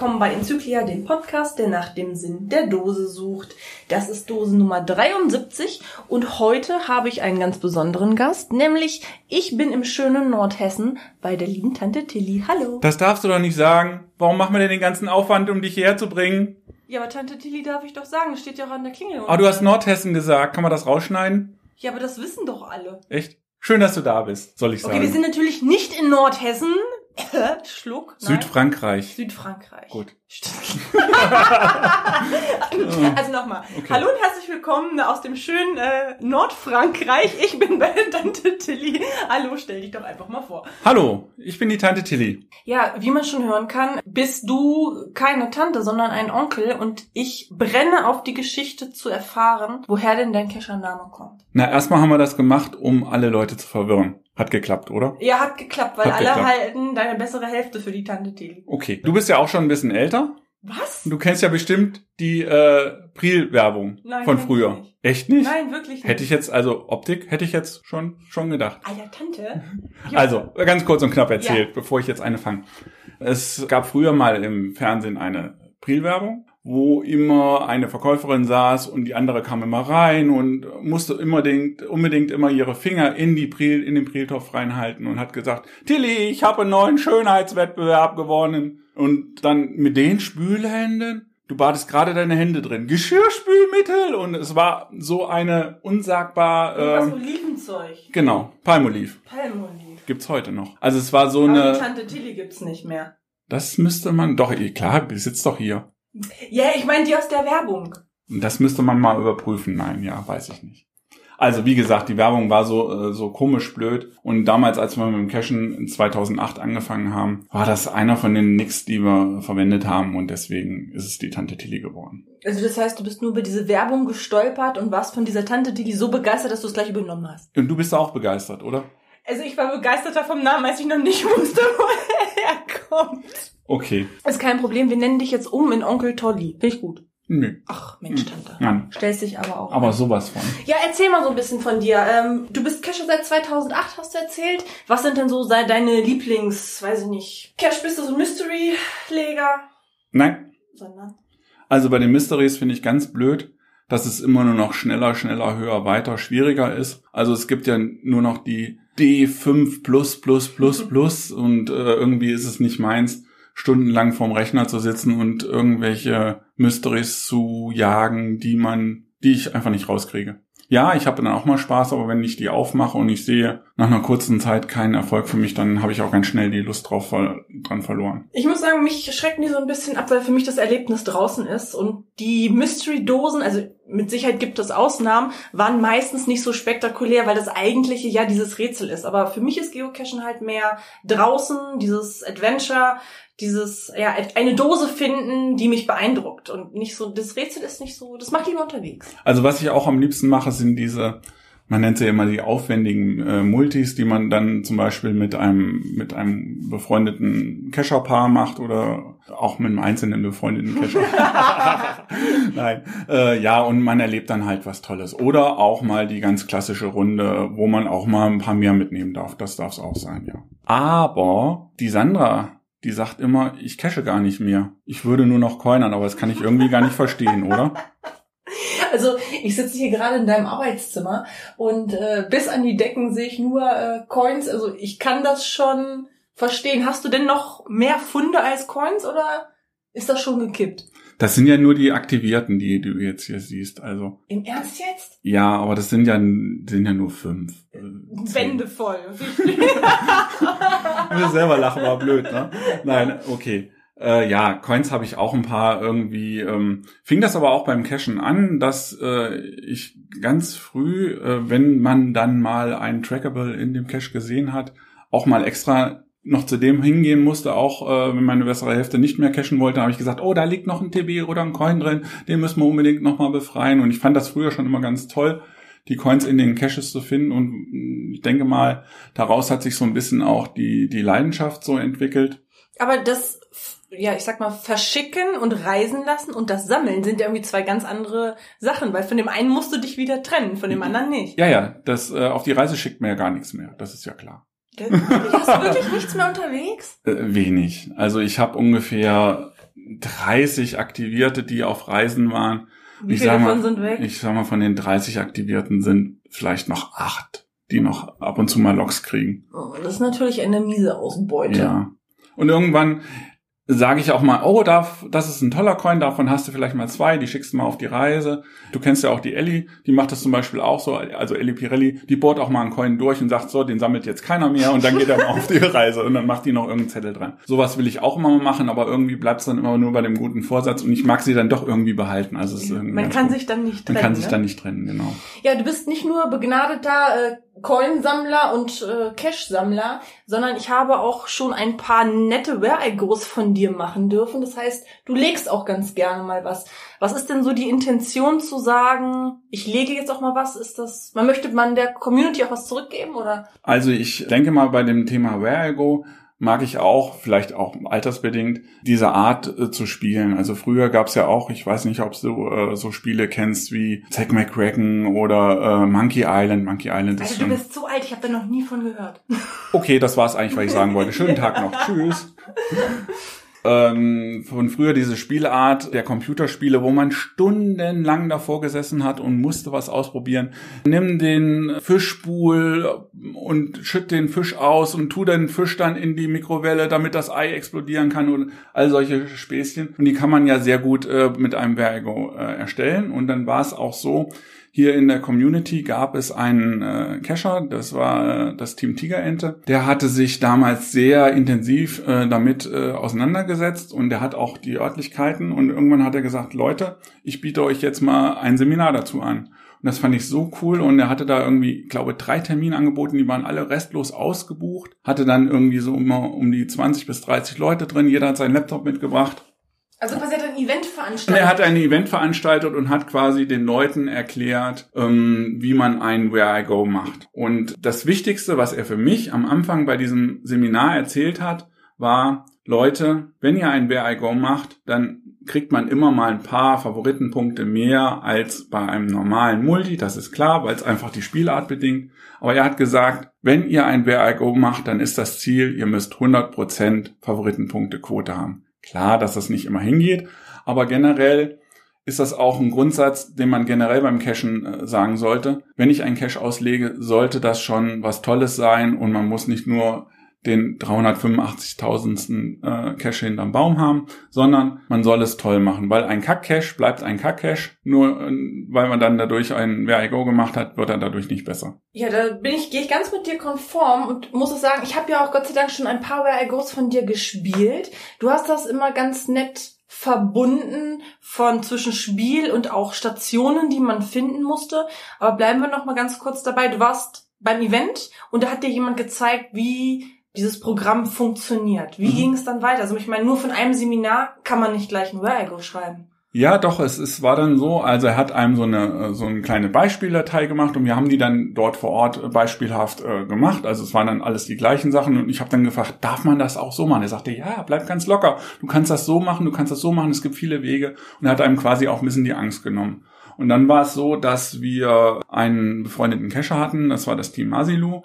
willkommen bei Enzyklia, dem Podcast, der nach dem Sinn der Dose sucht. Das ist Dose Nummer 73 und heute habe ich einen ganz besonderen Gast, nämlich ich bin im schönen Nordhessen bei der lieben Tante Tilly. Hallo. Das darfst du doch nicht sagen. Warum machen wir denn den ganzen Aufwand, um dich hierher zu bringen? Ja, aber Tante Tilly darf ich doch sagen, das steht ja auch an der Klingel. Ah, du hast Nordhessen gesagt. Kann man das rausschneiden? Ja, aber das wissen doch alle. Echt? Schön, dass du da bist, soll ich sagen. Okay, wir sind natürlich nicht in Nordhessen. Schluck. Nein. Südfrankreich. Südfrankreich. Gut. also nochmal. Okay. Hallo und herzlich willkommen aus dem schönen äh, Nordfrankreich. Ich bin bei Tante Tilly. Hallo, stell dich doch einfach mal vor. Hallo, ich bin die Tante Tilly. Ja, wie man schon hören kann, bist du keine Tante, sondern ein Onkel und ich brenne auf die Geschichte zu erfahren, woher denn dein Kescher-Name kommt. Na, erstmal haben wir das gemacht, um alle Leute zu verwirren. Hat geklappt, oder? Ja, hat geklappt, weil hat alle geklappt. halten deine bessere Hälfte für die Tante Tilly. Okay. Du bist ja auch schon ein bisschen älter. Was? Du kennst ja bestimmt die äh, Priel-Werbung von früher. Nicht. Echt nicht? Nein, wirklich nicht. Hätte ich jetzt, also Optik, hätte ich jetzt schon schon gedacht. Alter, Tante. also, ganz kurz und knapp erzählt, ja. bevor ich jetzt eine fange. Es gab früher mal im Fernsehen eine Priel-Werbung wo immer eine Verkäuferin saß und die andere kam immer rein und musste unbedingt, unbedingt immer ihre Finger in die Pril, in den Priltopf reinhalten und hat gesagt, Tilly, ich habe einen neuen Schönheitswettbewerb gewonnen. Und dann mit den Spülhänden, du badest gerade deine Hände drin, Geschirrspülmittel und es war so eine unsagbar... Äh, so Olivenzeug. Genau, Palmoliv. Palmoliv. Gibt's heute noch. Also es war so Aber eine... Die Tante Tilly gibt's nicht mehr. Das müsste man, doch, klar, die sitzt doch hier. Ja, ich meine die aus der Werbung. Das müsste man mal überprüfen. Nein, ja, weiß ich nicht. Also wie gesagt, die Werbung war so äh, so komisch blöd und damals, als wir mit dem Cashen in 2008 angefangen haben, war das einer von den Nicks, die wir verwendet haben und deswegen ist es die Tante Tilly geworden. Also das heißt, du bist nur über diese Werbung gestolpert und warst von dieser Tante Tilly so begeistert, dass du es gleich übernommen hast. Und du bist auch begeistert, oder? Also ich war begeisterter vom Namen, als ich noch nicht wusste, woher er kommt. Okay. Ist kein Problem, wir nennen dich jetzt um in Onkel Tolly. Finde ich gut. Nö. Ach, Mensch, Tante. Nein. Stellst dich aber auch. Aber sowas von. Ja, erzähl mal so ein bisschen von dir. Ähm, du bist Cacher seit 2008, hast du erzählt. Was sind denn so deine Lieblings, weiß ich nicht, Cash, bist du so Mystery-Leger? Nein. Sondern? Also bei den Mysteries finde ich ganz blöd, dass es immer nur noch schneller, schneller, höher, weiter, schwieriger ist. Also es gibt ja nur noch die D5 plus, plus, plus, plus und äh, irgendwie ist es nicht meins stundenlang vorm Rechner zu sitzen und irgendwelche Mysteries zu jagen, die man, die ich einfach nicht rauskriege. Ja, ich habe dann auch mal Spaß, aber wenn ich die aufmache und ich sehe nach einer kurzen Zeit keinen Erfolg für mich, dann habe ich auch ganz schnell die Lust drauf dran verloren. Ich muss sagen, mich schrecken die so ein bisschen ab, weil für mich das Erlebnis draußen ist und die Mystery-Dosen, also mit Sicherheit gibt es Ausnahmen, waren meistens nicht so spektakulär, weil das eigentliche ja dieses Rätsel ist. Aber für mich ist Geocachen halt mehr draußen, dieses Adventure, dieses, ja, eine Dose finden, die mich beeindruckt und nicht so, das Rätsel ist nicht so, das macht lieber unterwegs. Also was ich auch am liebsten mache, sind diese, man nennt sie ja immer die aufwendigen äh, Multis, die man dann zum Beispiel mit einem, mit einem befreundeten Kescherpaar macht oder auch mit einem einzelnen befreundeten Kescher. Nein, äh, ja, und man erlebt dann halt was Tolles. Oder auch mal die ganz klassische Runde, wo man auch mal ein paar mehr mitnehmen darf. Das darf es auch sein, ja. Aber die Sandra die sagt immer, ich cache gar nicht mehr. Ich würde nur noch coinern, aber das kann ich irgendwie gar nicht verstehen, oder? Also ich sitze hier gerade in deinem Arbeitszimmer und äh, bis an die Decken sehe ich nur äh, Coins. Also ich kann das schon verstehen. Hast du denn noch mehr Funde als Coins oder ist das schon gekippt? Das sind ja nur die aktivierten, die du jetzt hier siehst. Also im Ernst jetzt? Ja, aber das sind ja sind ja nur fünf. Äh, Wände voll. Wir selber lachen war blöd, ne? Nein, okay. Äh, ja, Coins habe ich auch ein paar irgendwie. Ähm, fing das aber auch beim Cashen an, dass äh, ich ganz früh, äh, wenn man dann mal ein Trackable in dem Cache gesehen hat, auch mal extra noch zu dem hingehen musste, auch äh, wenn meine bessere Hälfte nicht mehr cashen wollte, habe ich gesagt, oh, da liegt noch ein TB oder ein Coin drin, den müssen wir unbedingt nochmal befreien. Und ich fand das früher schon immer ganz toll, die Coins in den Caches zu finden. Und mm, ich denke mal, daraus hat sich so ein bisschen auch die, die Leidenschaft so entwickelt. Aber das, ja, ich sag mal, verschicken und reisen lassen und das Sammeln sind ja irgendwie zwei ganz andere Sachen, weil von dem einen musst du dich wieder trennen, von dem anderen nicht. Ja, ja, das, äh, auf die Reise schickt mir ja gar nichts mehr, das ist ja klar. Hast du wirklich nichts mehr unterwegs? Äh, wenig. Also ich habe ungefähr 30 Aktivierte, die auf Reisen waren. Wie ich viele mal, davon sind weg? Ich sag mal, von den 30 Aktivierten sind vielleicht noch acht, die noch ab und zu mal Loks kriegen. Oh, das ist natürlich eine miese Ausbeute. Ja. Und irgendwann sage ich auch mal, oh, darf, das ist ein toller Coin, davon hast du vielleicht mal zwei, die schickst du mal auf die Reise. Du kennst ja auch die Ellie, die macht das zum Beispiel auch so, also Ellie Pirelli, die bohrt auch mal einen Coin durch und sagt so, den sammelt jetzt keiner mehr und dann geht er mal auf die Reise und dann macht die noch irgendeinen Zettel dran. Sowas will ich auch immer mal machen, aber irgendwie bleibt es dann immer nur bei dem guten Vorsatz und ich mag sie dann doch irgendwie behalten. Also es ist Man kann gut. sich dann nicht Man trennen. kann sich ne? dann nicht trennen, genau. Ja, du bist nicht nur begnadeter äh, Coinsammler und äh, Cash-Sammler, sondern ich habe auch schon ein paar nette Where-I-Goes von dir machen dürfen. Das heißt, du legst auch ganz gerne mal was. Was ist denn so die Intention zu sagen, ich lege jetzt auch mal was? Ist das, man möchte man der Community auch was zurückgeben oder? Also ich denke mal bei dem Thema Where I Go mag ich auch, vielleicht auch altersbedingt, diese Art äh, zu spielen. Also früher gab es ja auch, ich weiß nicht, ob du äh, so Spiele kennst wie Zack McCracken oder äh, Monkey Island. Monkey Island ist Also du bist so alt, ich habe da noch nie von gehört. Okay, das war's eigentlich, was ich sagen wollte. Schönen Tag noch. Tschüss. Ähm, von früher diese Spielart der Computerspiele, wo man stundenlang davor gesessen hat und musste was ausprobieren. Nimm den Fischspul und schütt den Fisch aus und tu den Fisch dann in die Mikrowelle, damit das Ei explodieren kann und all solche Späßchen. Und die kann man ja sehr gut äh, mit einem Vergo äh, erstellen. Und dann war es auch so, hier in der Community gab es einen äh, Cacher, das war äh, das Team Tigerente. Der hatte sich damals sehr intensiv äh, damit äh, auseinandergesetzt und der hat auch die Örtlichkeiten und irgendwann hat er gesagt, Leute, ich biete euch jetzt mal ein Seminar dazu an. Und das fand ich so cool und er hatte da irgendwie, glaube, drei Termine angeboten, die waren alle restlos ausgebucht. Hatte dann irgendwie so immer um die 20 bis 30 Leute drin, jeder hat seinen Laptop mitgebracht. Also quasi Event veranstaltet. er hat ein Event veranstaltet und hat quasi den Leuten erklärt, ähm, wie man ein Where I Go macht. Und das Wichtigste, was er für mich am Anfang bei diesem Seminar erzählt hat, war, Leute, wenn ihr ein Where I Go macht, dann kriegt man immer mal ein paar Favoritenpunkte mehr als bei einem normalen Multi. Das ist klar, weil es einfach die Spielart bedingt. Aber er hat gesagt, wenn ihr ein Where I Go macht, dann ist das Ziel, ihr müsst 100% Favoritenpunktequote haben. Klar, dass das nicht immer hingeht, aber generell ist das auch ein Grundsatz, den man generell beim Cashen äh, sagen sollte. Wenn ich einen Cache auslege, sollte das schon was Tolles sein und man muss nicht nur den 385.000. Äh, Cache hinterm Baum haben, sondern man soll es toll machen, weil ein Kack-Cache bleibt ein Kack-Cache, nur äh, weil man dann dadurch ein Where I Go gemacht hat, wird er dadurch nicht besser. Ja, da bin ich, gehe ich ganz mit dir konform und muss auch sagen, ich habe ja auch Gott sei Dank schon ein paar Where I Goes von dir gespielt. Du hast das immer ganz nett verbunden von zwischen Spiel und auch Stationen, die man finden musste. Aber bleiben wir noch mal ganz kurz dabei. Du warst beim Event und da hat dir jemand gezeigt, wie dieses Programm funktioniert. Wie Mhm. ging es dann weiter? Also ich meine, nur von einem Seminar kann man nicht gleich ein Where I Go schreiben. Ja, doch, es, es war dann so, also er hat einem so eine, so eine kleine Beispieldatei gemacht und wir haben die dann dort vor Ort äh, beispielhaft äh, gemacht. Also es waren dann alles die gleichen Sachen und ich habe dann gefragt, darf man das auch so machen? Er sagte, ja, bleib ganz locker. Du kannst das so machen, du kannst das so machen, es gibt viele Wege und er hat einem quasi auch ein bisschen die Angst genommen. Und dann war es so, dass wir einen befreundeten Cacher hatten, das war das Team Masilu.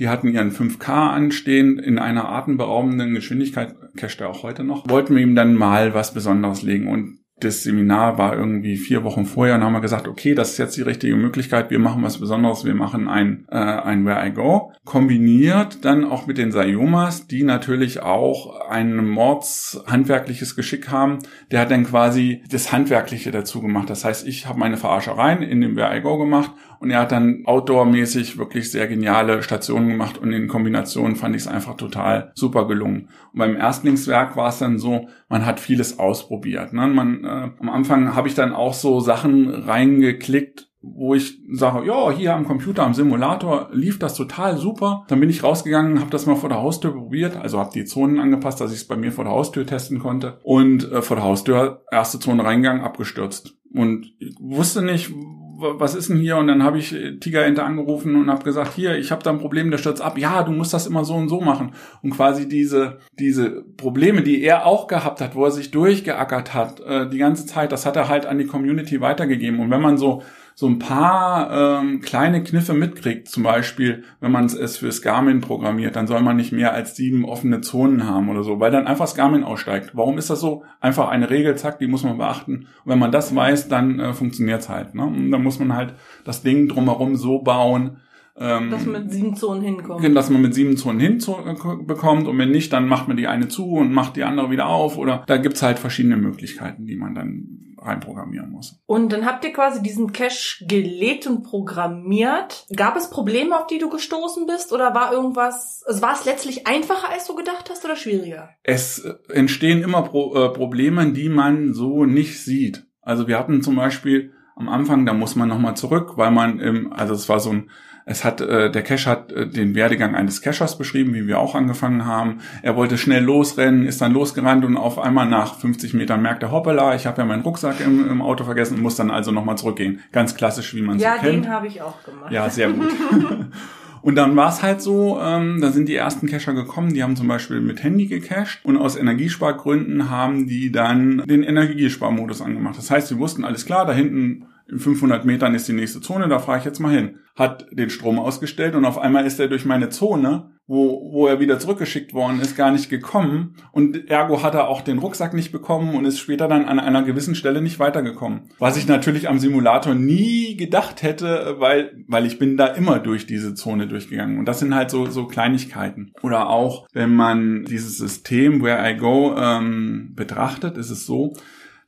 Die hatten ihren 5K anstehen in einer atemberaubenden Geschwindigkeit, casht er auch heute noch. Wollten wir ihm dann mal was Besonderes legen und das Seminar war irgendwie vier Wochen vorher und haben wir gesagt, okay, das ist jetzt die richtige Möglichkeit, wir machen was Besonderes, wir machen ein, äh, ein Where I Go, kombiniert dann auch mit den Sayomas, die natürlich auch ein mordshandwerkliches Geschick haben. Der hat dann quasi das Handwerkliche dazu gemacht. Das heißt, ich habe meine Verarschereien in dem Where I Go gemacht und er hat dann outdoormäßig wirklich sehr geniale Stationen gemacht und in Kombination fand ich es einfach total super gelungen. Und beim Erstlingswerk war es dann so, man hat vieles ausprobiert. Ne? Man, äh, am Anfang habe ich dann auch so Sachen reingeklickt, wo ich sage, ja, hier am Computer, am Simulator lief das total super. Dann bin ich rausgegangen, habe das mal vor der Haustür probiert, also habe die Zonen angepasst, dass ich es bei mir vor der Haustür testen konnte. Und äh, vor der Haustür, erste Zone reingegangen, abgestürzt. Und ich wusste nicht, was ist denn hier? Und dann habe ich Tigerente angerufen und habe gesagt, hier, ich habe da ein Problem, der stürzt ab. Ja, du musst das immer so und so machen. Und quasi diese, diese Probleme, die er auch gehabt hat, wo er sich durchgeackert hat, äh, die ganze Zeit, das hat er halt an die Community weitergegeben. Und wenn man so so ein paar ähm, kleine Kniffe mitkriegt, zum Beispiel, wenn man es fürs Garmin programmiert, dann soll man nicht mehr als sieben offene Zonen haben oder so, weil dann einfach das Garmin aussteigt. Warum ist das so? Einfach eine Regel, zack, die muss man beachten. Und wenn man das weiß, dann äh, funktioniert's halt. Ne? Und dann muss man halt das Ding drumherum so bauen, ähm, dass man mit sieben Zonen hinkommt. Dass man mit sieben Zonen hinbekommt und wenn nicht, dann macht man die eine zu und macht die andere wieder auf oder da gibt's halt verschiedene Möglichkeiten, die man dann reinprogrammieren muss. Und dann habt ihr quasi diesen Cache gelegt und programmiert. Gab es Probleme, auf die du gestoßen bist? Oder war irgendwas, also war es letztlich einfacher, als du gedacht hast oder schwieriger? Es entstehen immer Pro, äh, Probleme, die man so nicht sieht. Also wir hatten zum Beispiel am Anfang, da muss man nochmal zurück, weil man im, also es war so ein es hat, äh, der Cache hat äh, den Werdegang eines Cachers beschrieben, wie wir auch angefangen haben. Er wollte schnell losrennen, ist dann losgerannt und auf einmal nach 50 Metern merkt er, hoppala, ich habe ja meinen Rucksack im, im Auto vergessen und muss dann also nochmal zurückgehen. Ganz klassisch, wie man ja, so kennt. Ja, den habe ich auch gemacht. Ja, sehr gut. Und dann war es halt so, ähm, da sind die ersten Cacher gekommen, die haben zum Beispiel mit Handy gecached und aus Energiespargründen haben die dann den Energiesparmodus angemacht. Das heißt, sie wussten, alles klar, da hinten in 500 Metern ist die nächste Zone, da fahre ich jetzt mal hin. Hat den Strom ausgestellt und auf einmal ist er durch meine Zone, wo, wo er wieder zurückgeschickt worden ist, gar nicht gekommen. Und ergo hat er auch den Rucksack nicht bekommen und ist später dann an einer gewissen Stelle nicht weitergekommen. Was ich natürlich am Simulator nie gedacht hätte, weil, weil ich bin da immer durch diese Zone durchgegangen. Und das sind halt so, so Kleinigkeiten. Oder auch, wenn man dieses System Where I Go ähm, betrachtet, ist es so,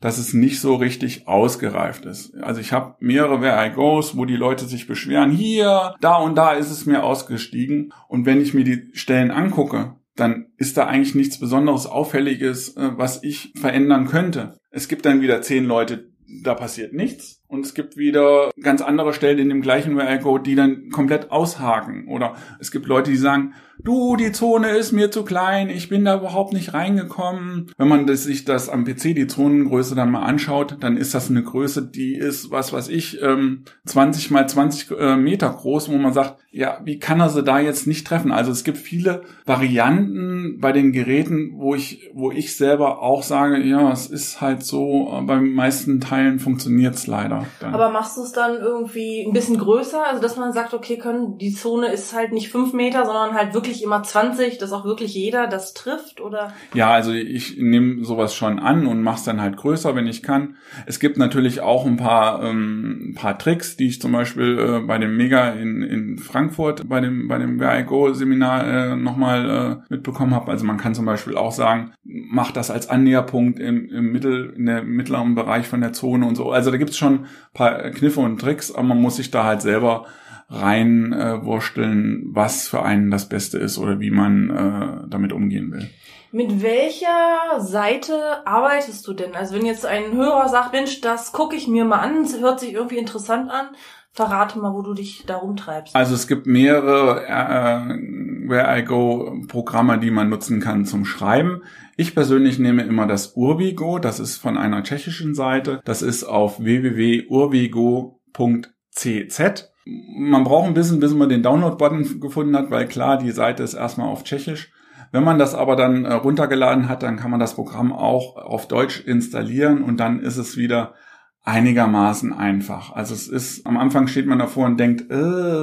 dass es nicht so richtig ausgereift ist. Also ich habe mehrere Where I Goes, wo die Leute sich beschweren, hier, da und da ist es mir ausgestiegen. Und wenn ich mir die Stellen angucke, dann ist da eigentlich nichts Besonderes, Auffälliges, äh, was ich verändern könnte. Es gibt dann wieder zehn Leute, da passiert nichts. Und es gibt wieder ganz andere Stellen in dem gleichen Go, die dann komplett aushaken. Oder es gibt Leute, die sagen, du, die Zone ist mir zu klein, ich bin da überhaupt nicht reingekommen. Wenn man das, sich das am PC, die Zonengröße dann mal anschaut, dann ist das eine Größe, die ist, was weiß ich, 20 ähm, mal 20 äh, Meter groß, wo man sagt, ja, wie kann er sie da jetzt nicht treffen? Also es gibt viele Varianten bei den Geräten, wo ich, wo ich selber auch sage, ja, es ist halt so, äh, beim meisten Teilen funktioniert es leider. Dann. Aber machst du es dann irgendwie ein bisschen größer? Also dass man sagt, okay, können, die Zone ist halt nicht fünf Meter, sondern halt wirklich immer 20, dass auch wirklich jeder das trifft oder? Ja, also ich nehme sowas schon an und mache es dann halt größer, wenn ich kann. Es gibt natürlich auch ein paar, ähm, ein paar Tricks, die ich zum Beispiel äh, bei dem Mega in, in Frankfurt bei dem bei dem Where I Go Seminar äh, nochmal äh, mitbekommen habe. Also man kann zum Beispiel auch sagen, mach das als Annäherpunkt im, im Mittel in der mittleren Bereich von der Zone und so. Also da gibt es schon paar Kniffe und Tricks, aber man muss sich da halt selber reinwursteln, äh, was für einen das Beste ist oder wie man äh, damit umgehen will. Mit welcher Seite arbeitest du denn? Also wenn jetzt ein Hörer sagt, Mensch, das gucke ich mir mal an, hört sich irgendwie interessant an, verrate mal, wo du dich da rumtreibst. Also es gibt mehrere äh, Where I Go Programme, die man nutzen kann zum Schreiben. Ich persönlich nehme immer das Urbigo, das ist von einer tschechischen Seite. Das ist auf www.urbigo.cz man braucht ein bisschen, bis man den Download-Button gefunden hat, weil klar, die Seite ist erstmal auf Tschechisch. Wenn man das aber dann äh, runtergeladen hat, dann kann man das Programm auch auf Deutsch installieren und dann ist es wieder einigermaßen einfach. Also es ist, am Anfang steht man davor und denkt, äh,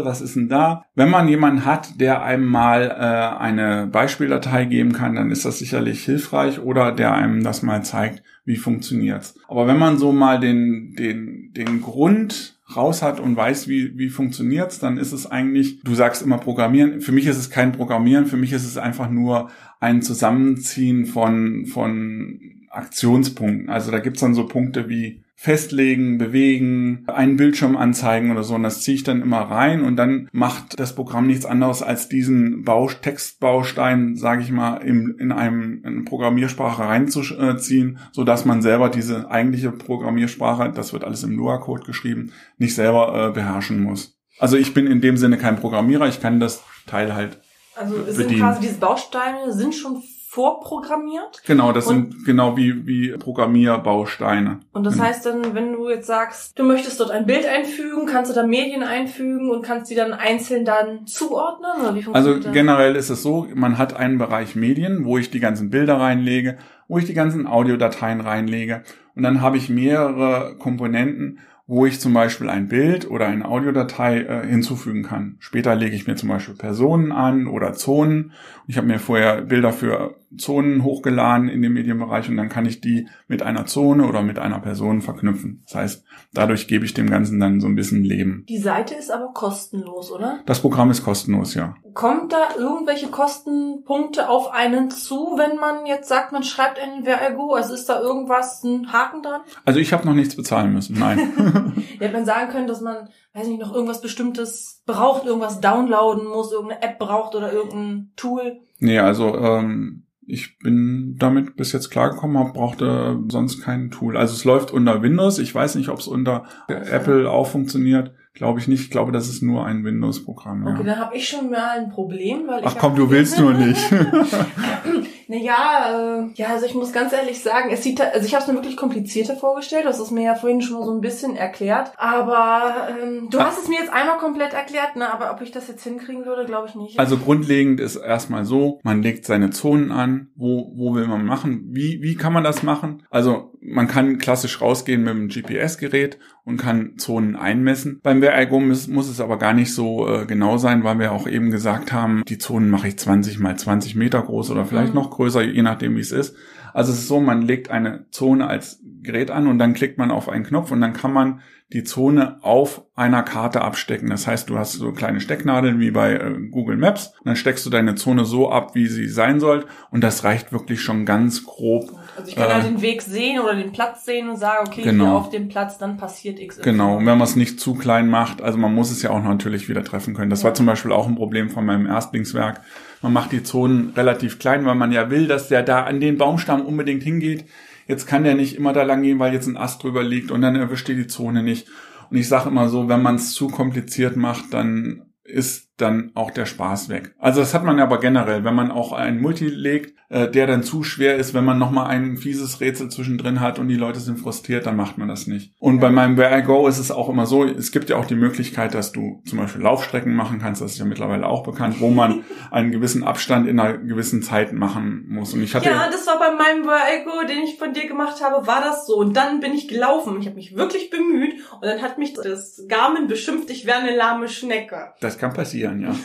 was ist denn da? Wenn man jemanden hat, der einem mal äh, eine Beispieldatei geben kann, dann ist das sicherlich hilfreich oder der einem das mal zeigt, wie funktioniert's. Aber wenn man so mal den, den, den Grund raus hat und weiß, wie, wie funktioniert's, dann ist es eigentlich, du sagst immer Programmieren. Für mich ist es kein Programmieren, für mich ist es einfach nur ein Zusammenziehen von, von Aktionspunkten. Also da gibt's dann so Punkte wie festlegen, bewegen, einen Bildschirm anzeigen oder so. Und das ziehe ich dann immer rein und dann macht das Programm nichts anderes als diesen Bau Textbaustein, sage ich mal, im, in einem in Programmiersprache reinzuziehen, so dass man selber diese eigentliche Programmiersprache, das wird alles im Lua-Code geschrieben, nicht selber äh, beherrschen muss. Also ich bin in dem Sinne kein Programmierer, ich kann das Teil halt also sind bedienen. quasi diese Bausteine sind schon vorprogrammiert. Genau, das und, sind genau wie, wie Programmierbausteine. Und das genau. heißt dann, wenn du jetzt sagst, du möchtest dort ein Bild einfügen, kannst du da Medien einfügen und kannst die dann einzeln dann zuordnen? Oder wie also das? generell ist es so, man hat einen Bereich Medien, wo ich die ganzen Bilder reinlege, wo ich die ganzen Audiodateien reinlege. Und dann habe ich mehrere Komponenten wo ich zum Beispiel ein Bild oder eine Audiodatei äh, hinzufügen kann. Später lege ich mir zum Beispiel Personen an oder Zonen. Ich habe mir vorher Bilder für Zonen hochgeladen in dem Medienbereich und dann kann ich die mit einer Zone oder mit einer Person verknüpfen. Das heißt, dadurch gebe ich dem Ganzen dann so ein bisschen Leben. Die Seite ist aber kostenlos, oder? Das Programm ist kostenlos, ja. Kommt da irgendwelche Kostenpunkte auf einen zu, wenn man jetzt sagt, man schreibt einen Vergo? Also ist da irgendwas ein Haken dran? Also ich habe noch nichts bezahlen müssen, nein. ja, man sagen können, dass man, weiß nicht, noch irgendwas Bestimmtes braucht, irgendwas downloaden muss, irgendeine App braucht oder irgendein Tool. Nee, also ähm, ich bin damit bis jetzt klargekommen, hab, brauchte sonst kein Tool. Also es läuft unter Windows. Ich weiß nicht, ob es unter okay. Apple auch funktioniert. Glaube ich nicht. Ich glaube, das ist nur ein Windows-Programm. Ja. Okay, dann habe ich schon mal ein Problem, weil Ach komm, du willst nur nicht. naja, äh, ja, also ich muss ganz ehrlich sagen, es sieht, also ich habe es mir wirklich komplizierter vorgestellt. Das ist mir ja vorhin schon mal so ein bisschen erklärt. Aber ähm, du ah. hast es mir jetzt einmal komplett erklärt, ne? Aber ob ich das jetzt hinkriegen würde, glaube ich nicht. Also grundlegend ist erstmal so, man legt seine Zonen an. Wo wo will man machen? Wie wie kann man das machen? Also man kann klassisch rausgehen mit einem GPS-Gerät und kann Zonen einmessen. Beim WRIGO muss, muss es aber gar nicht so äh, genau sein, weil wir auch eben gesagt haben, die Zonen mache ich 20 mal 20 Meter groß oder vielleicht mhm. noch größer, je nachdem wie es ist. Also es ist so, man legt eine Zone als Gerät an und dann klickt man auf einen Knopf und dann kann man die Zone auf einer Karte abstecken. Das heißt, du hast so kleine Stecknadeln wie bei äh, Google Maps und dann steckst du deine Zone so ab, wie sie sein soll und das reicht wirklich schon ganz grob. Also ich kann äh, halt den Weg sehen oder den Platz sehen und sagen, okay, genau. hier auf dem Platz, dann passiert X. Genau, und wenn man es nicht zu klein macht, also man muss es ja auch natürlich wieder treffen können. Das ja. war zum Beispiel auch ein Problem von meinem Erstlingswerk. Man macht die Zonen relativ klein, weil man ja will, dass der da an den Baumstamm unbedingt hingeht. Jetzt kann der nicht immer da lang gehen, weil jetzt ein Ast drüber liegt und dann erwischt ihr die Zone nicht. Und ich sage immer so, wenn man es zu kompliziert macht, dann ist dann auch der Spaß weg. Also das hat man aber generell, wenn man auch einen Multi legt, äh, der dann zu schwer ist, wenn man nochmal ein fieses Rätsel zwischendrin hat und die Leute sind frustriert, dann macht man das nicht. Und bei meinem Where I Go ist es auch immer so, es gibt ja auch die Möglichkeit, dass du zum Beispiel Laufstrecken machen kannst, das ist ja mittlerweile auch bekannt, wo man einen gewissen Abstand in einer gewissen Zeit machen muss. Und ich hatte ja, das war bei meinem Where I Go, den ich von dir gemacht habe, war das so. Und dann bin ich gelaufen. Ich habe mich wirklich bemüht und dann hat mich das Garmin beschimpft, ich wäre eine lahme Schnecke. Das kann passieren passieren, ja.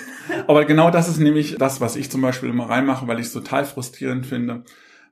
Aber genau das ist nämlich das, was ich zum Beispiel immer reinmache, weil ich es total frustrierend finde,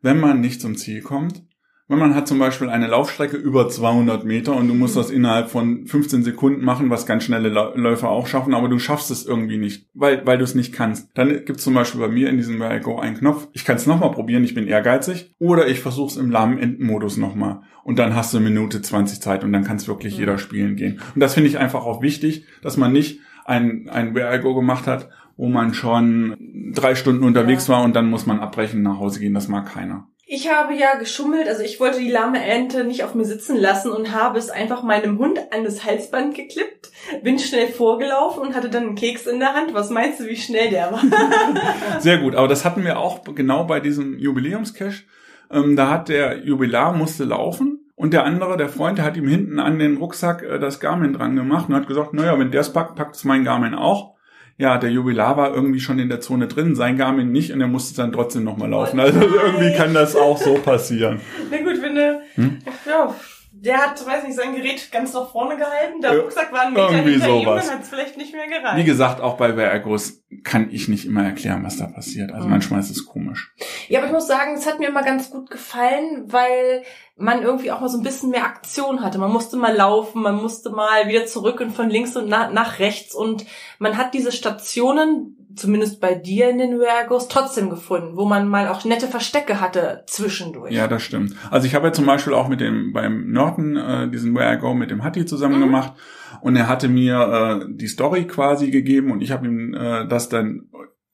wenn man nicht zum Ziel kommt. Wenn man hat zum Beispiel eine Laufstrecke über 200 Meter und du musst das innerhalb von 15 Sekunden machen, was ganz schnelle Läufer auch schaffen, aber du schaffst es irgendwie nicht, weil, weil du es nicht kannst. Dann gibt es zum Beispiel bei mir in diesem I Go einen Knopf. Ich kann es nochmal probieren, ich bin ehrgeizig. Oder ich versuche es im lahmen Endenmodus nochmal. Und dann hast du eine Minute 20 Zeit und dann kann es wirklich mhm. jeder spielen gehen. Und das finde ich einfach auch wichtig, dass man nicht ein, ein Where I Go gemacht hat, wo man schon drei Stunden unterwegs ja. war und dann muss man abbrechen, nach Hause gehen. Das mag keiner. Ich habe ja geschummelt, also ich wollte die lahme Ente nicht auf mir sitzen lassen und habe es einfach meinem Hund an das Halsband geklippt, bin schnell vorgelaufen und hatte dann einen Keks in der Hand. Was meinst du, wie schnell der war? Sehr gut, aber das hatten wir auch genau bei diesem Jubiläumscash. Ähm, da hat der Jubilar musste laufen und der andere, der Freund, der hat ihm hinten an den Rucksack äh, das Garmin dran gemacht und hat gesagt, naja, wenn der es packt, packt es mein Garmin auch. Ja, der Jubilar war irgendwie schon in der Zone drin, sein Garmin nicht und er musste dann trotzdem nochmal laufen. Also irgendwie kann das auch so passieren. Na gut, wenn du, hm? ja, der hat, weiß nicht, sein Gerät ganz nach vorne gehalten, der Rucksack war ein Meter Irgendwie hinter sowas. ihm, dann hat es vielleicht nicht mehr gereicht. Wie gesagt, auch bei Vergos kann ich nicht immer erklären, was da passiert. Also mhm. manchmal ist es komisch. Ja, aber ich muss sagen, es hat mir immer ganz gut gefallen, weil man irgendwie auch mal so ein bisschen mehr Aktion hatte. Man musste mal laufen, man musste mal wieder zurück und von links und nach, nach rechts und man hat diese Stationen, zumindest bei dir in den Reagos, trotzdem gefunden, wo man mal auch nette Verstecke hatte zwischendurch. Ja, das stimmt. Also ich habe ja zum Beispiel auch mit dem beim Norton äh, diesen Reago mit dem Hatti zusammen mhm. gemacht und er hatte mir äh, die Story quasi gegeben und ich habe ihm äh, das dann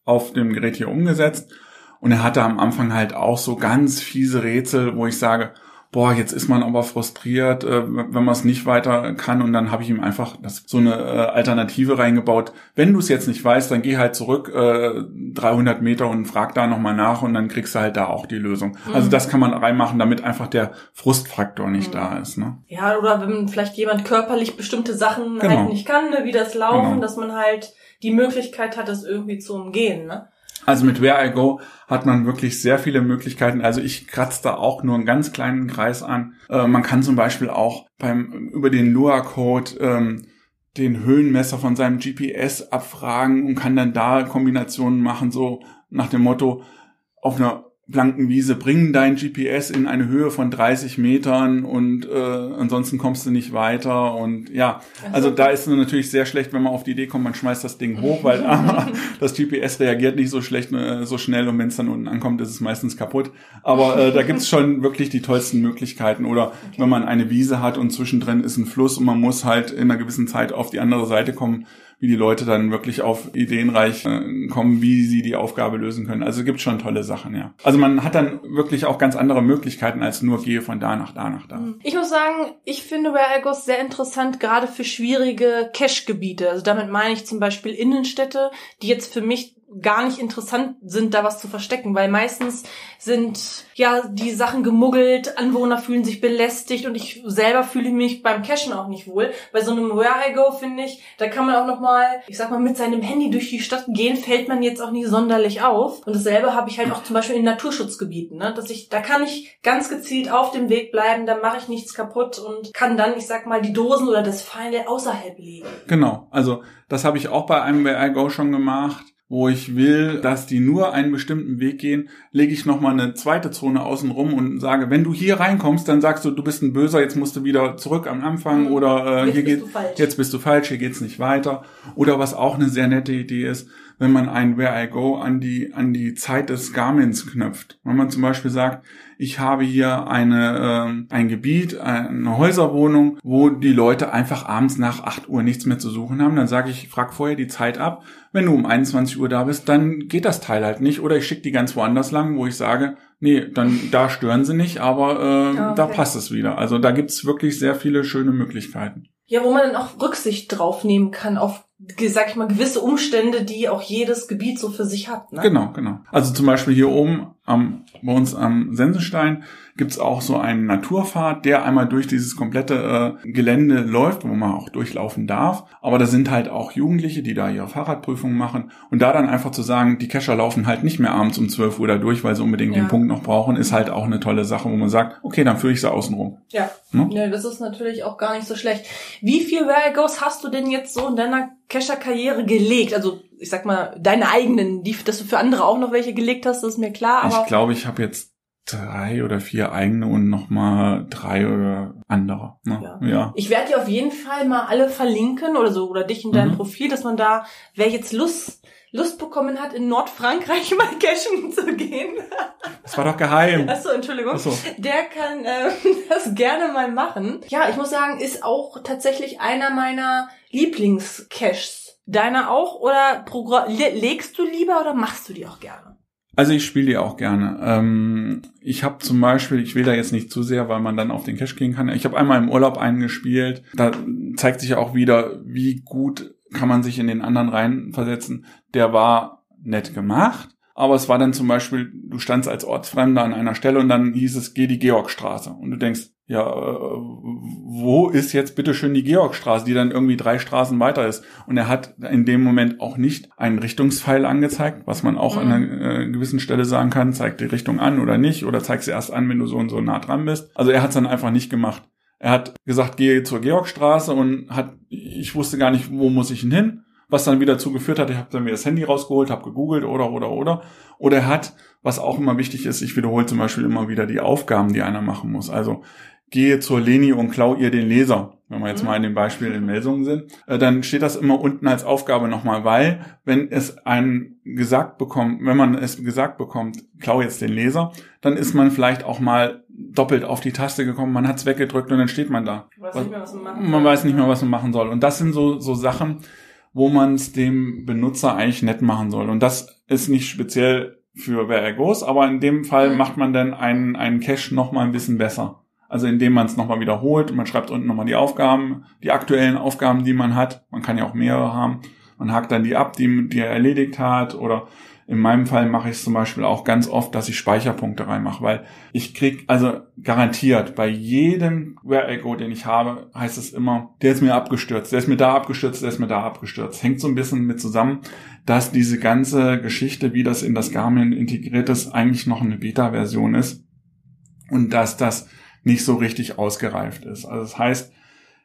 auf dem Gerät hier umgesetzt und er hatte am Anfang halt auch so ganz fiese Rätsel, wo ich sage, boah, jetzt ist man aber frustriert, äh, wenn man es nicht weiter kann. Und dann habe ich ihm einfach das, so eine äh, Alternative reingebaut. Wenn du es jetzt nicht weißt, dann geh halt zurück äh, 300 Meter und frag da nochmal nach und dann kriegst du halt da auch die Lösung. Mhm. Also das kann man reinmachen, damit einfach der Frustfaktor nicht mhm. da ist. Ne? Ja, oder wenn vielleicht jemand körperlich bestimmte Sachen genau. halt nicht kann, ne, wie das Laufen, genau. dass man halt die Möglichkeit hat, das irgendwie zu umgehen. Ne? Also mit Where I Go hat man wirklich sehr viele Möglichkeiten. Also ich kratze da auch nur einen ganz kleinen Kreis an. Äh, man kann zum Beispiel auch beim über den Lua-Code ähm, den Höhenmesser von seinem GPS abfragen und kann dann da Kombinationen machen, so nach dem Motto, auf einer blanken Wiese, bringen dein GPS in eine Höhe von 30 Metern und äh, ansonsten kommst du nicht weiter. Und ja, also da ist es natürlich sehr schlecht, wenn man auf die Idee kommt, man schmeißt das Ding hoch, weil ah, das GPS reagiert nicht so schlecht, äh, so schnell und wenn es dann unten ankommt, ist es meistens kaputt. Aber äh, da gibt's schon wirklich die tollsten Möglichkeiten. Oder okay. wenn man eine Wiese hat und zwischendrin ist ein Fluss und man muss halt in einer gewissen Zeit auf die andere Seite kommen, wie die Leute dann wirklich auf ideenreich äh, kommen, wie sie die Aufgabe lösen können. Also gibt schon tolle Sachen, ja. Also man hat dann wirklich auch ganz andere Möglichkeiten als nur gehe von da nach da nach da. Ich muss sagen, ich finde Where I Go sehr interessant, gerade für schwierige Cache-Gebiete. Also damit meine ich zum Beispiel Innenstädte, die jetzt für mich gar nicht interessant sind, da was zu verstecken, weil meistens sind ja die Sachen gemuggelt, Anwohner fühlen sich belästigt und ich selber fühle mich beim Cashen auch nicht wohl. Bei so einem Where I Go finde ich, da kann man auch noch mal, ich sag mal, mit seinem Handy durch die Stadt gehen, fällt man jetzt auch nicht sonderlich auf. Und dasselbe habe ich halt auch zum Beispiel in Naturschutzgebieten, ne? dass ich, da kann ich ganz gezielt auf dem Weg bleiben, da mache ich nichts kaputt und kann dann, ich sag mal, die Dosen oder das Feinde außerhalb legen. Genau, also das habe ich auch bei einem Where I Go schon gemacht wo ich will, dass die nur einen bestimmten Weg gehen, lege ich nochmal eine zweite Zone außen rum und sage, wenn du hier reinkommst, dann sagst du, du bist ein Böser, jetzt musst du wieder zurück am Anfang mhm. oder äh, hier geht, jetzt bist du falsch, hier geht's nicht weiter. Oder was auch eine sehr nette Idee ist, wenn man ein Where I Go an die, an die Zeit des Garmins knüpft. Wenn man zum Beispiel sagt, ich habe hier eine, äh, ein Gebiet, eine Häuserwohnung, wo die Leute einfach abends nach 8 Uhr nichts mehr zu suchen haben, dann sage ich, frag vorher die Zeit ab. Wenn du um 21 Uhr da bist, dann geht das Teil halt nicht. Oder ich schicke die ganz woanders lang, wo ich sage, nee, dann da stören sie nicht, aber äh, okay. da passt es wieder. Also da gibt's wirklich sehr viele schöne Möglichkeiten. Ja, wo man dann auch Rücksicht drauf nehmen kann auf sag ich mal, gewisse Umstände, die auch jedes Gebiet so für sich hat. Ne? Genau, genau. Also zum Beispiel hier oben am, bei uns am Sensenstein gibt's auch so einen Naturpfad, der einmal durch dieses komplette äh, Gelände läuft, wo man auch durchlaufen darf. Aber da sind halt auch Jugendliche, die da ihre Fahrradprüfungen machen. Und da dann einfach zu sagen, die Kescher laufen halt nicht mehr abends um 12 Uhr da durch, weil sie unbedingt ja. den Punkt noch brauchen, ist halt auch eine tolle Sache, wo man sagt, okay, dann führe ich sie außen rum. Ja. Ne? ja, das ist natürlich auch gar nicht so schlecht. Wie viel Where Goes hast du denn jetzt so in deiner Kescher-Karriere gelegt? Also ich sag mal, deine eigenen, die, dass du für andere auch noch welche gelegt hast, das ist mir klar. Aber ich glaube, ich habe jetzt drei oder vier eigene und nochmal drei oder andere. Ne? Ja. ja. Ich werde dir auf jeden Fall mal alle verlinken oder so oder dich in deinem mhm. Profil, dass man da, wer jetzt Lust Lust bekommen hat, in Nordfrankreich mal cashen zu gehen. Das war doch geheim. Achso, Entschuldigung. Achso. Der kann äh, das gerne mal machen. Ja, ich muss sagen, ist auch tatsächlich einer meiner Lieblingscaches. Deiner auch? Oder legst du lieber oder machst du die auch gerne? Also ich spiele die auch gerne. Ähm, ich habe zum Beispiel, ich will da jetzt nicht zu sehr, weil man dann auf den Cache gehen kann. Ich habe einmal im Urlaub einen gespielt. Da zeigt sich auch wieder, wie gut kann man sich in den anderen reinversetzen. Der war nett gemacht, aber es war dann zum Beispiel, du standst als Ortsfremder an einer Stelle und dann hieß es, geh die Georgstraße. Und du denkst, ja, äh, wo ist jetzt bitteschön die Georgstraße, die dann irgendwie drei Straßen weiter ist? Und er hat in dem Moment auch nicht einen Richtungspfeil angezeigt, was man auch mhm. an einer äh, gewissen Stelle sagen kann, zeigt die Richtung an oder nicht, oder zeigt sie erst an, wenn du so und so nah dran bist. Also er hat es dann einfach nicht gemacht. Er hat gesagt, gehe zur Georgstraße und hat, ich wusste gar nicht, wo muss ich hin, was dann wieder zugeführt hat, ich habe dann mir das Handy rausgeholt, habe gegoogelt oder oder oder. Oder er hat, was auch immer wichtig ist, ich wiederhole zum Beispiel immer wieder die Aufgaben, die einer machen muss. Also gehe zur Leni und klau ihr den Leser. Wenn wir jetzt mhm. mal in dem Beispiel in Melsungen sind, äh, dann steht das immer unten als Aufgabe nochmal, weil wenn es einen gesagt bekommt, wenn man es gesagt bekommt, klau jetzt den Leser, dann ist man vielleicht auch mal doppelt auf die Taste gekommen, man hat es weggedrückt und dann steht man da. Weiß was, mehr, was man, man weiß nicht mehr, was man machen soll. Und das sind so, so Sachen, wo man es dem Benutzer eigentlich nett machen soll. Und das ist nicht speziell für Where Goes, aber in dem Fall mhm. macht man dann einen, einen Cache noch mal ein bisschen besser. Also indem man es nochmal wiederholt, man schreibt unten nochmal die Aufgaben, die aktuellen Aufgaben, die man hat. Man kann ja auch mehrere haben. Man hakt dann die ab, die, die er erledigt hat oder in meinem Fall mache ich es zum Beispiel auch ganz oft, dass ich Speicherpunkte reinmache, weil ich krieg, also garantiert, bei jedem Where I Go, den ich habe, heißt es immer, der ist mir abgestürzt, der ist mir da abgestürzt, der ist mir da abgestürzt. Hängt so ein bisschen mit zusammen, dass diese ganze Geschichte, wie das in das Garmin integriert ist, eigentlich noch eine Beta-Version ist und dass das nicht so richtig ausgereift ist. Also das heißt,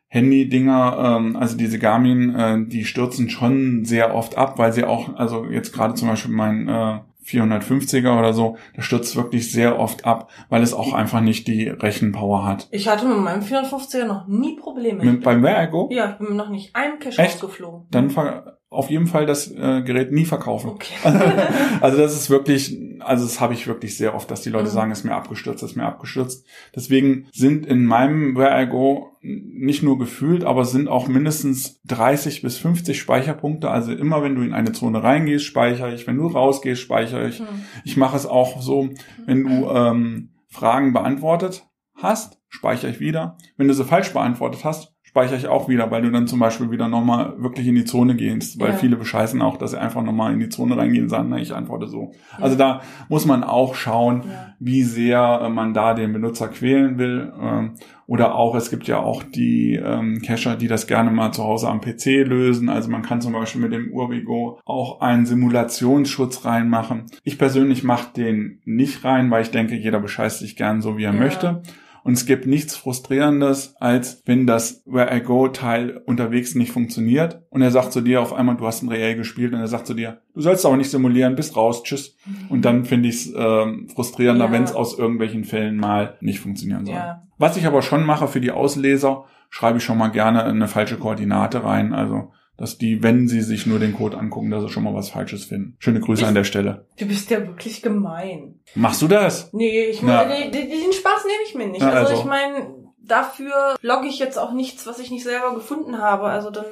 Handy-Dinger, ähm, also diese Garmin, äh, die stürzen schon sehr oft ab, weil sie auch, also jetzt gerade zum Beispiel mein äh, 450er oder so, der stürzt wirklich sehr oft ab, weil es auch einfach nicht die Rechenpower hat. Ich hatte mit meinem 450er noch nie Probleme. Mit, beim Where I Go? Ja, ich bin noch nicht einem Cache Echt? ausgeflogen. Dann ver auf jeden Fall das äh, Gerät nie verkaufen. Okay. also das ist wirklich, also das habe ich wirklich sehr oft, dass die Leute Mhm. sagen, es ist mir abgestürzt, es ist mir abgestürzt. Deswegen sind in meinem Where I Go nicht nur gefühlt, aber sind auch mindestens 30 bis 50 Speicherpunkte. Also immer wenn du in eine Zone reingehst, speichere ich. Wenn du rausgehst, speichere ich. Hm. Ich mache es auch so, wenn du ähm, Fragen beantwortet hast, speichere ich wieder. Wenn du sie falsch beantwortet hast, speichere ich auch wieder, weil du dann zum Beispiel wieder nochmal wirklich in die Zone gehst, weil Ja. viele bescheißen auch, dass sie einfach nochmal in die Zone reingehen und sagen, na, ich antworte so. Ja. Also da muss man auch schauen, Ja. wie sehr äh, man da den Benutzer quälen will. Ähm, oder auch, es gibt ja auch die ähm, Cacher, die das gerne mal zu Hause am PC lösen. Also man kann zum Beispiel mit dem Urbigo auch einen Simulationsschutz reinmachen. Ich persönlich mache den nicht rein, weil ich denke, jeder bescheißt sich gern so, wie er möchte. Und es gibt nichts Frustrierendes, als wenn das Where I Go Teil unterwegs nicht funktioniert und er sagt zu dir auf einmal, du hast ein Reell gespielt und er sagt zu dir, du sollst aber nicht simulieren, bist raus, tschüss. Und dann finde ich es ähm, frustrierender, Ja. wenn es aus irgendwelchen Fällen mal nicht funktionieren soll. Ja. Was ich aber schon mache für die Ausleser, schreibe ich schon mal gerne eine falsche Koordinate rein. Also, dass die, wenn sie sich nur den Code angucken, dass sie schon mal was Falsches finden. Schöne Grüße Ich- an der Stelle. Du bist ja wirklich gemein. Machst du das? Nee, ich meine, den, den Spaß nehme ich mir nicht. Na, also, also. ich meine, dafür logge ich jetzt auch nichts, was ich nicht selber gefunden habe. Also dann,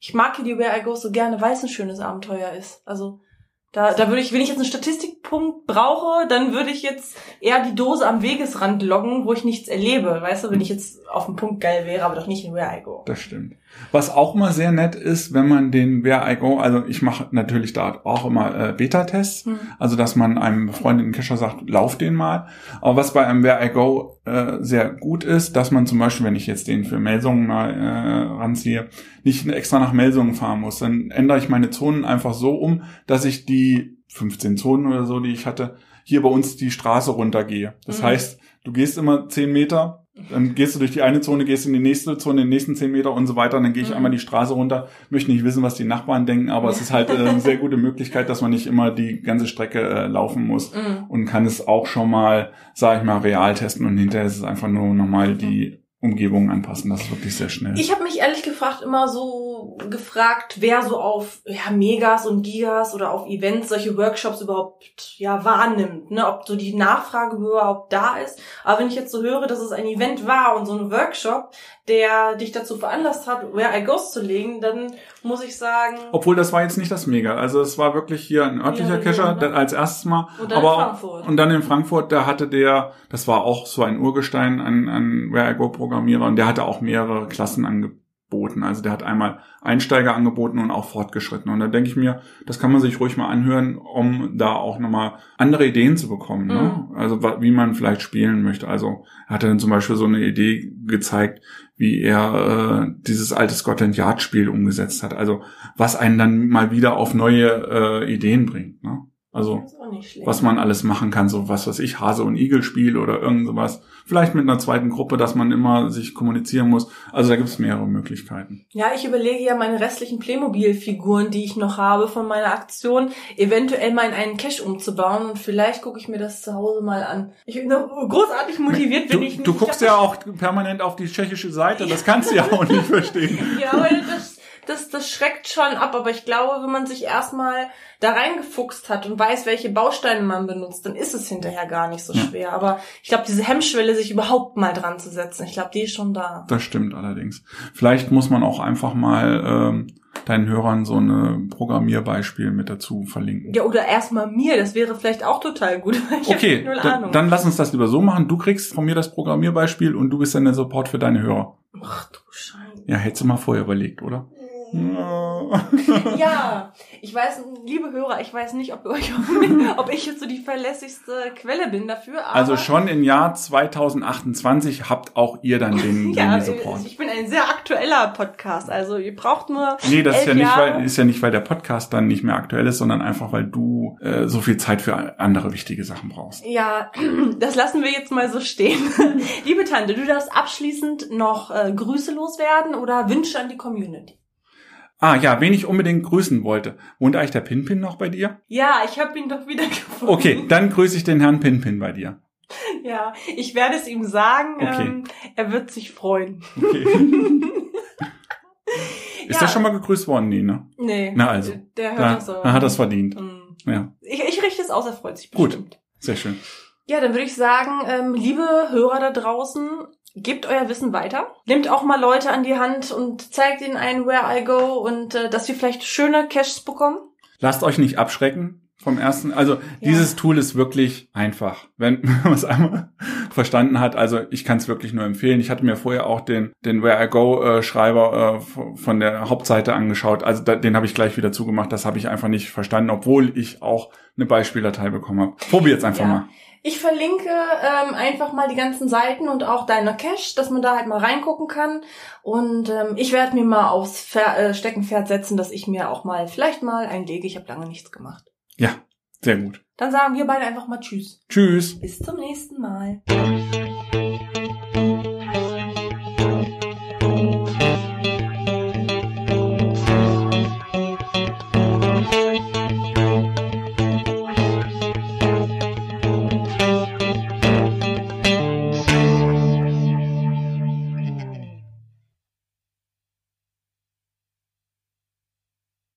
ich mag hier die Where I Go so gerne, weil es ein schönes Abenteuer ist. Also da, da würde ich, wenn ich jetzt einen Statistikpunkt brauche, dann würde ich jetzt eher die Dose am Wegesrand loggen, wo ich nichts erlebe. Weißt du, wenn ich jetzt auf dem Punkt geil wäre, aber doch nicht in Where I Go. Das stimmt. Was auch mal sehr nett ist, wenn man den Where I Go, also ich mache natürlich da auch immer äh, Beta-Tests, Hm. also dass man einem befreundeten Cacher sagt, lauf den mal. Aber was bei einem Where I Go äh, sehr gut ist, dass man zum Beispiel, wenn ich jetzt den für Melsungen mal äh, ranziehe, nicht extra nach Melsungen fahren muss. Dann ändere ich meine Zonen einfach so um, dass ich die 15 Zonen oder so, die ich hatte, hier bei uns die Straße runtergehe. Das Mhm. heißt, du gehst immer 10 Meter, dann gehst du durch die eine Zone, gehst in die nächste Zone, in die nächsten 10 Meter und so weiter. Und dann gehe ich Mhm. einmal die Straße runter. Möchte nicht wissen, was die Nachbarn denken, aber es ist halt äh, eine sehr gute Möglichkeit, dass man nicht immer die ganze Strecke äh, laufen muss Mhm. und kann es auch schon mal, sage ich mal, real testen und hinterher ist es einfach nur nochmal die Umgebung anpassen. Das ist wirklich sehr schnell. Ich habe mich ehrlich gefragt immer so gefragt, wer so auf ja, Megas und Gigas oder auf Events solche Workshops überhaupt ja wahrnimmt, ne, ob so die Nachfrage überhaupt da ist. Aber wenn ich jetzt so höre, dass es ein Event war und so ein Workshop, der dich dazu veranlasst hat, Where I Goes zu legen, dann muss ich sagen, Obwohl, das war jetzt nicht das Mega. Also es war wirklich hier ein örtlicher Ja, Cacher, ne? als erstes Mal. und dann aber in Frankfurt. Und dann in Frankfurt, da hatte der, das war auch so ein Urgestein, ein, ein Where I Go Programmierer, und der hatte auch mehrere Klassen angeboten. Also der hat einmal Einsteiger angeboten und auch fortgeschritten. Und da denke ich mir, das kann man sich ruhig mal anhören, um da auch nochmal andere Ideen zu bekommen. Ne? Also wa- wie man vielleicht spielen möchte. Also er hatte dann zum Beispiel so eine Idee gezeigt, wie er äh, dieses alte Scotland Yard Spiel umgesetzt hat. Also was einen dann mal wieder auf neue äh, Ideen bringt. Ne? Also was man alles machen kann, so was weiß ich, Hase und Igel Spiel oder irgend sowas. Vielleicht mit einer zweiten Gruppe, dass man immer sich kommunizieren muss. Also da gibt es mehrere Möglichkeiten. Ja, ich überlege ja meine restlichen Playmobil-Figuren, die ich noch habe von meiner Aktion, eventuell mal in einen Cache umzubauen und vielleicht gucke ich mir das zu Hause mal an. Ich bin noch großartig motiviert, Du, wenn ich nicht. du guckst ja auch permanent auf die tschechische Seite, das kannst du ja auch nicht verstehen. Ja, aber das, das, das schreckt schon ab, aber ich glaube, wenn man sich erstmal da reingefuchst hat und weiß, welche Bausteine man benutzt, dann ist es hinterher gar nicht so Ja. schwer. Aber ich glaube, diese Hemmschwelle, sich überhaupt mal dran zu setzen, ich glaube, die ist schon da. Das stimmt allerdings. Vielleicht muss man auch einfach mal ähm, deinen Hörern so eine Programmierbeispiel mit dazu verlinken. Ja, oder erstmal mir, das wäre vielleicht auch total gut, Okay, dann, dann lass uns das lieber so machen. Du kriegst von mir das Programmierbeispiel und du bist dann der Support für deine Hörer. Ach du Scheiße. Ja, hättest du mal vorher überlegt, oder? Ja, ich weiß, liebe Hörer, ich weiß nicht, ob, euch, ob ich jetzt so die verlässlichste Quelle bin dafür. Also schon im Jahr 2028 habt auch ihr dann den ja, Daily Support. ich bin ein sehr aktueller Podcast. Also ihr braucht nur Nee, das ist ja nicht, Jahre. weil ist ja nicht, weil der Podcast dann nicht mehr aktuell ist, sondern einfach, weil du äh, so viel Zeit für andere wichtige Sachen brauchst. Ja, das lassen wir jetzt mal so stehen. Liebe Tante, du darfst abschließend noch äh, Grüße loswerden oder Wünsche an die Community. Ah ja, wen ich unbedingt grüßen wollte. Wohnt eigentlich der Pinpin noch bei dir? Ja, ich habe ihn doch wieder gefunden. Okay, dann grüße ich den Herrn Pinpin bei dir. Ja, ich werde es ihm sagen. Okay. Ähm, er wird sich freuen. Okay. Ist Ja. der schon mal gegrüßt worden? Nee, ne? Nee. Na also. Der hört Da, das so. er hat das verdient. Mm. Ja, Ich, ich richte es aus, er freut sich Gut. bestimmt. sehr schön. Ja, dann würde ich sagen, ähm, liebe Hörer da draußen, gebt euer Wissen weiter. Nehmt auch mal Leute an die Hand und zeigt ihnen ein Where I Go und äh, dass wir vielleicht schöne Caches bekommen. Lasst euch nicht abschrecken vom ersten. Also dieses Tool ist wirklich einfach, wenn man es einmal verstanden hat. Also ich kann es wirklich nur empfehlen. Ich hatte mir vorher auch den den Where I Go äh, Schreiber äh, von der Hauptseite angeschaut. Also da, den habe ich gleich wieder zugemacht. Das habe ich einfach nicht verstanden, obwohl ich auch eine Beispieldatei bekommen habe. Probiert's einfach Ja. mal. Ich verlinke ähm, einfach mal die ganzen Seiten und auch deine Cache, dass man da halt mal reingucken kann. Und ähm, ich werde mir mal aufs Fer äh, Steckenpferd setzen, dass ich mir auch mal vielleicht mal einlege. Ich habe lange nichts gemacht. Ja, sehr gut. Dann sagen wir beide einfach mal Tschüss. Tschüss. Bis zum nächsten Mal.